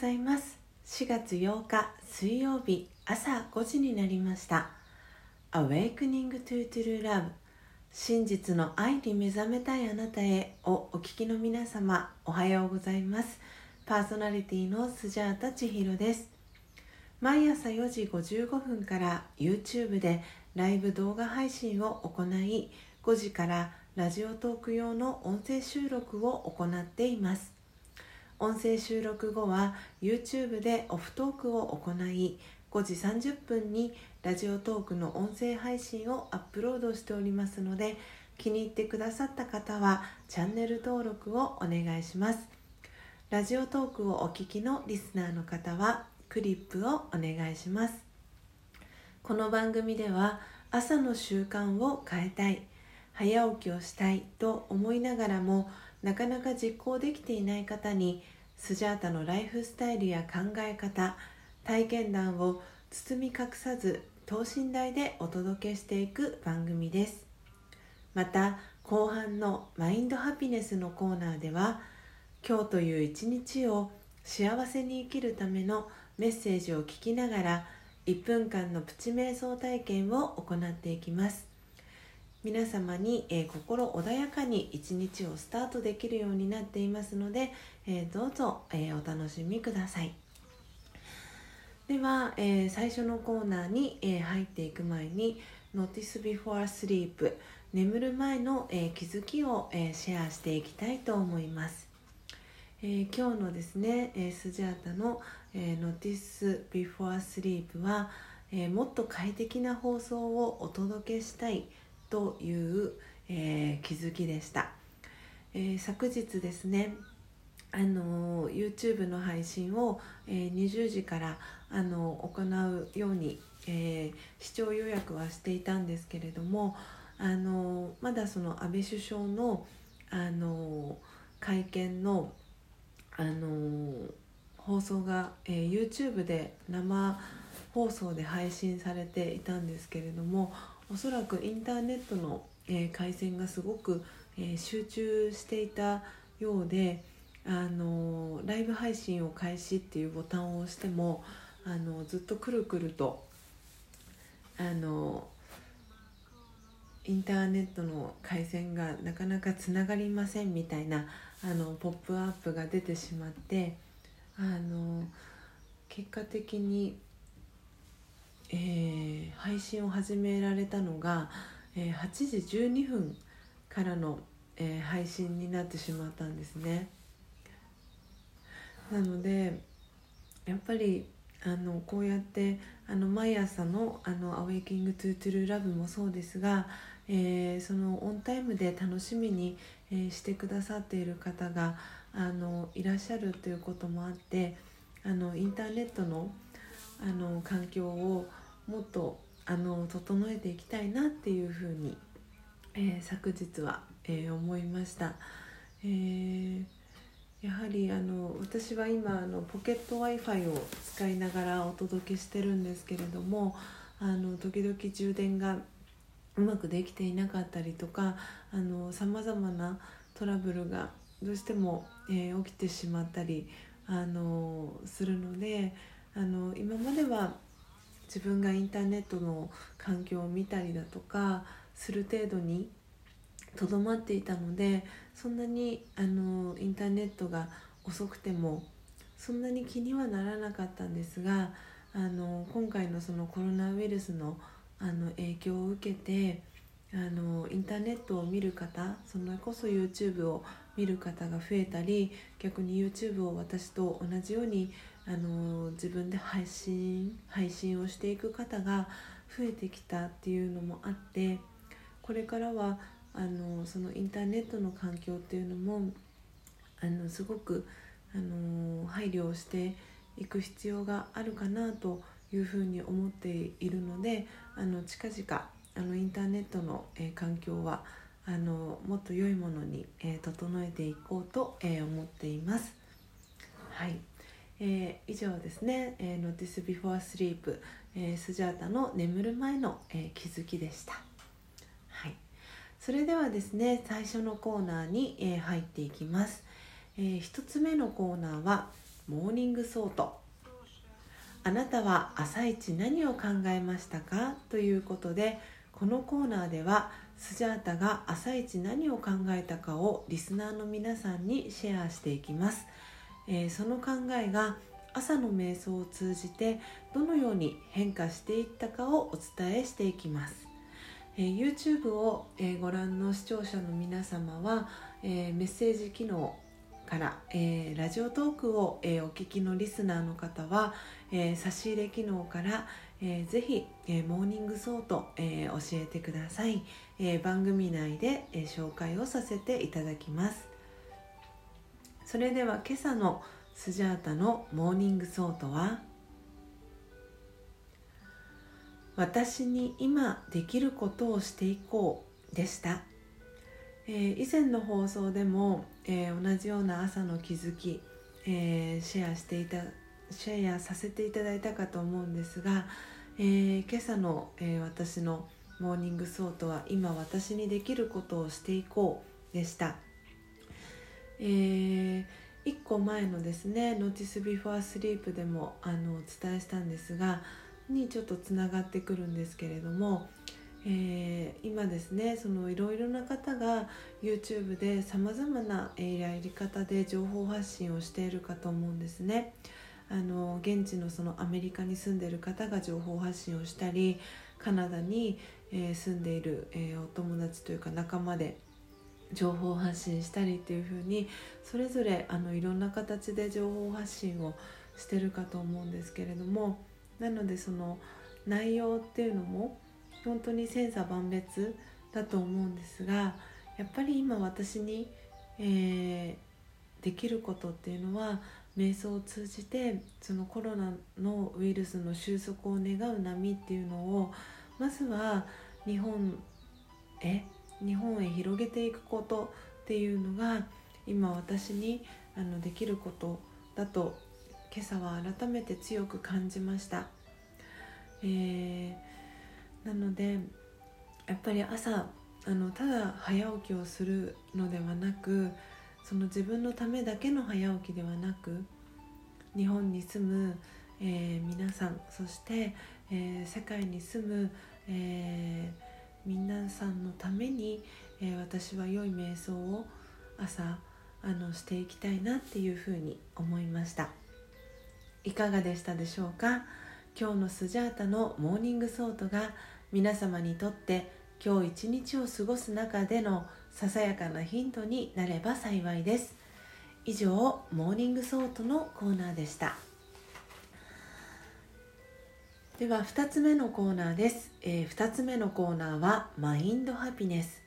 ございます。4月8日水曜日朝5時になりました。Awakening to True Love 真実の愛に目覚めたいあなたへをお聞きの皆様おはようございます。パーソナリティのスジャータ千尋です。毎朝4時55分から YouTube でライブ動画配信を行い5時からラジオトーク用の音声収録を行っています。音声収録後は YouTube でオフトークを行い5時30分にラジオトークの音声配信をアップロードしておりますので気に入ってくださった方はチャンネル登録をお願いします。ラジオトークをお聞きのリスナーの方はクリップをお願いします。この番組では朝の習慣を変えたい早起きをしたいと思いながらもなかなか実行できていない方にスジャータのライフスタイルや考え方体験談を包み隠さず等身大でお届けしていく番組です。また後半のマインドハピネスのコーナーでは今日という一日を幸せに生きるためのメッセージを聞きながら1分間のプチ瞑想体験を行っていきます。皆様に、えー、心穏やかに一日をスタートできるようになっていますので、えー、どうぞ、えー、お楽しみください。では、え最初のコーナーに、え入っていく前に Notice Before Sleep 眠る前の、え気づきを、えシェアしていきたいと思います、え今日のですね、えスジャータの、え Notice Before Sleep は、えもっと快適な放送をお届けしたいという、えー、気づきでした、えー、昨日ですねあの YouTube の配信を、えー、20時からあの行うように、え視聴予約はしていたんですけれどもあのまだその安倍首相のあの会見のあの放送が、え YouTube で生放送で配信されていたんですけれどもおそらくインターネットの、え、回線がすごく、え、集中していたようで、あのライブ配信を開始っていうボタンを押しても、あのずっとくるくると、あのインターネットの回線がなかなかつながりませんみたいなあのポップアップが出てしまってあの結果的にえー、配信を始められたのが、えー、8時12分からの、えー、配信になってしまったんですね。なのでやっぱりあのこうやってあの毎朝の「あの Awakening to True Love」もそうですが、えー、そのオンタイムで楽しみに、えー、してくださっている方があのいらっしゃるということもあってあのインターネットのあの環境をもっとあの整えていきたいなっていうふうに、えー、昨日は、えー、思いました。えー、やはりあの私は今あのポケット w i f i を使いながらお届けしてるんですけれどもあの時々充電がうまくできていなかったりとかさまざまなトラブルがどうしても、えー、起きてしまったりあのするのであの今までは自分がインターネットの環境を見たりだとかする程度にとどまっていたのでそんなにあのインターネットが遅くてもそんなに気にはならなかったんですがあの今回のそのコロナウイルスのあの影響を受けてあのインターネットを見る方それこそ YouTube を見る方が増えたり逆に YouTube を私と同じようにあの自分で配信配信をしていく方が増えてきたっていうのもあってこれからはあのそのインターネットの環境っていうのもあのすごくあの配慮をしていく必要があるかなというふうに思っているのであの近々あのインターネットの、えー、環境はあのもっと良いものに、えー、整えていこうと、えー、思っています。はいえー、以上ですね「えー、Notice Before Sleep、えー」スジャータの眠る前の、えー、気づきでした。はい、それではですね最初のコーナーに、えー、入っていきます。えー、1つ目のコーナーは「Morning Thought。あなたは朝一何を考えましたか？ということでこのコーナーではスジャータが朝一何を考えたかをリスナーの皆さんにシェアしていきます、えー、その考えが朝の瞑想を通じてどのように変化していったかをお伝えしていきます、えー、YouTube を、え、ご覧の視聴者の皆様は、えメッセージ機能から、えー、ラジオトークを、えー、お聞きのリスナーの方は、えー、差し入れ機能から、えー、ぜひ、え、 Morning Thought、え、教えてください、え、番組内で、え、紹介をさせていただきます。それでは今朝のスジャータの Morning Thought は私に今できることをしていこうでした。えー、以前の放送でも、えー、同じような朝の気づき、えー、シェアしていたシェアさせていただいたかと思うんですが、え今朝の、え私の Morning Thought は今私にできることをしていこうでした、えー、1個前のですね「Notice Before Sleep」でもあのお伝えしたんですがにちょっとつながってくるんですけれども、えー、今ですねそのいろいろな方が YouTube でさまざまなやり方で情報発信をしているかと思うんですね。あの現地のそのアメリカに住んでいる方が情報発信をしたりカナダに、え、住んでいる、え、お友達というか仲間で情報発信したりっていう風にそれぞれあのいろんな形で情報発信をしてるかと思うんですけれどもなのでその内容っていうのも本当に千差万別だと思うんですがやっぱり今私に、えー、できることっていうのは瞑想を通じてそのコロナのウイルスの収束を願う波っていうのをまずは日本へ日本へ広げていくことっていうのが今私にあのできることだと今朝は改めて強く感じました。えーなのでやっぱり朝あのただ早起きをするのではなくその自分のためだけの早起きではなく日本に住む、えー、皆さんそして、えー、世界に住む、えー、皆さんのために、え私は良い瞑想を朝あのしていきたいなっていうふうに思いました。いかがでしたでしょうか？今日のスジャータの Morning Thought が皆様にとって今日一日を過ごす中でのささやかなヒントになれば幸いです。以上 Morning Thought のコーナーでした。では2つ目のコーナーです、えー、2つ目のコーナーは Mind Happiness。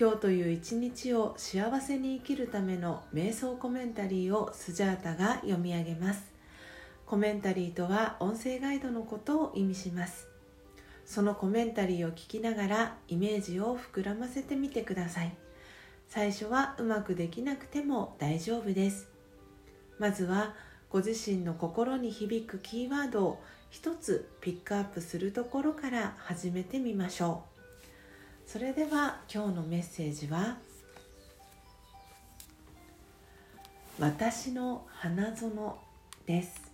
今日という一日を幸せに生きるための瞑想コメンタリーをスジャータが読み上げます。コメンタリーとは音声ガイドのことを意味します。そのコメンタリーを聞きながらイメージを膨らませてみてください。最初はうまくできなくても大丈夫です。まずはご自身の心に響くキーワードを一つピックアップするところから始めてみましょう。それでは今日のメッセージは「私の花園」です。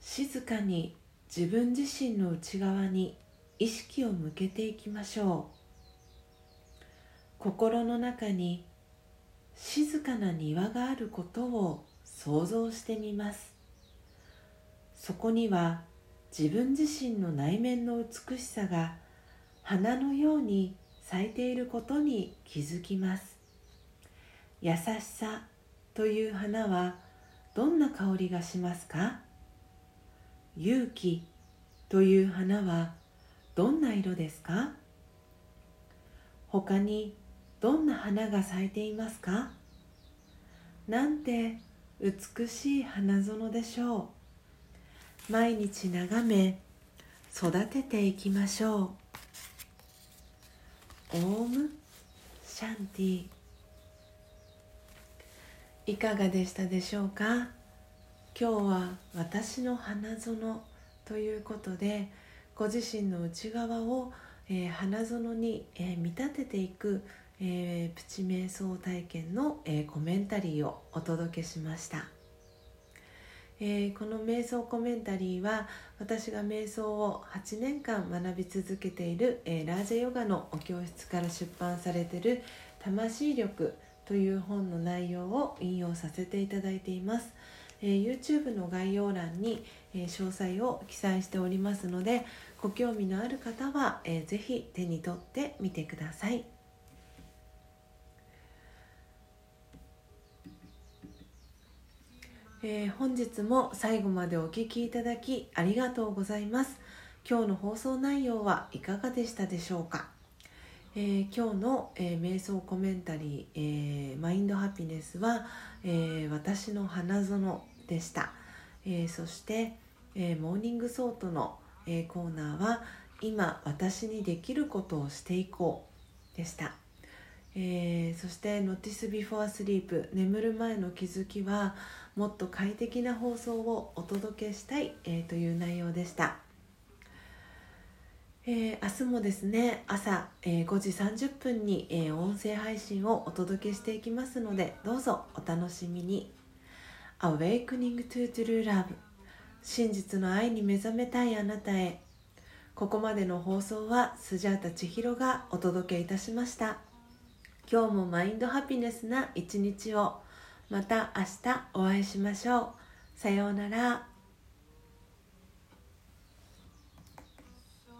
静かに自分自身の内側に意識を向けていきましょう。心の中に静かな庭があることを想像してみます。そこには自分自身の内面の美しさが花のように咲いていることに気づきます。優しさという花はどんな香りがしますか？勇気という花はどんな色ですか？他にどんな花が咲いていますか？なんて美しい花園でしょう。毎日眺め育てていきましょう。オームシャンティ。いかがでしたでしょうか？今日は私の花園ということでご自身の内側を、えー、花園に、えー、見立てていく、えー、プチ瞑想体験の、えコメンタリーをお届けしました、えこの瞑想コメンタリーは私が瞑想を8年間学び続けている、えラージェヨガのお教室から出版されている「魂力」という本の内容を引用させていただいています。えー、YouTube の概要欄に、えー、詳細を記載しておりますのでご興味のある方は、えー、ぜひ手に取ってみてください。えー、本日も最後までお聴きいただきありがとうございます。今日の放送内容はいかがでしたでしょうか、えー、今日の、えー、瞑想コメンタリー、え、マインドハピネスは、え私の花園でした、えそして、え Morning Thought のえ、コーナーは「今私にできることをしていこう」でした、えー、そして「Notice Before Sleep 眠る前の気づき」はもっと快適な放送をお届けしたい、えー、という内容でした、えー、明日もですね朝、えー、5時30分に、え、音声配信をお届けしていきますのでどうぞお楽しみに。Awakening to True Love 真実の愛に目覚めたいあなたへ。ここまでの放送はスジャータ千尋がお届けいたしました。今日もマインドハピネスな一日を。また明日お会いしましょう。さようなら。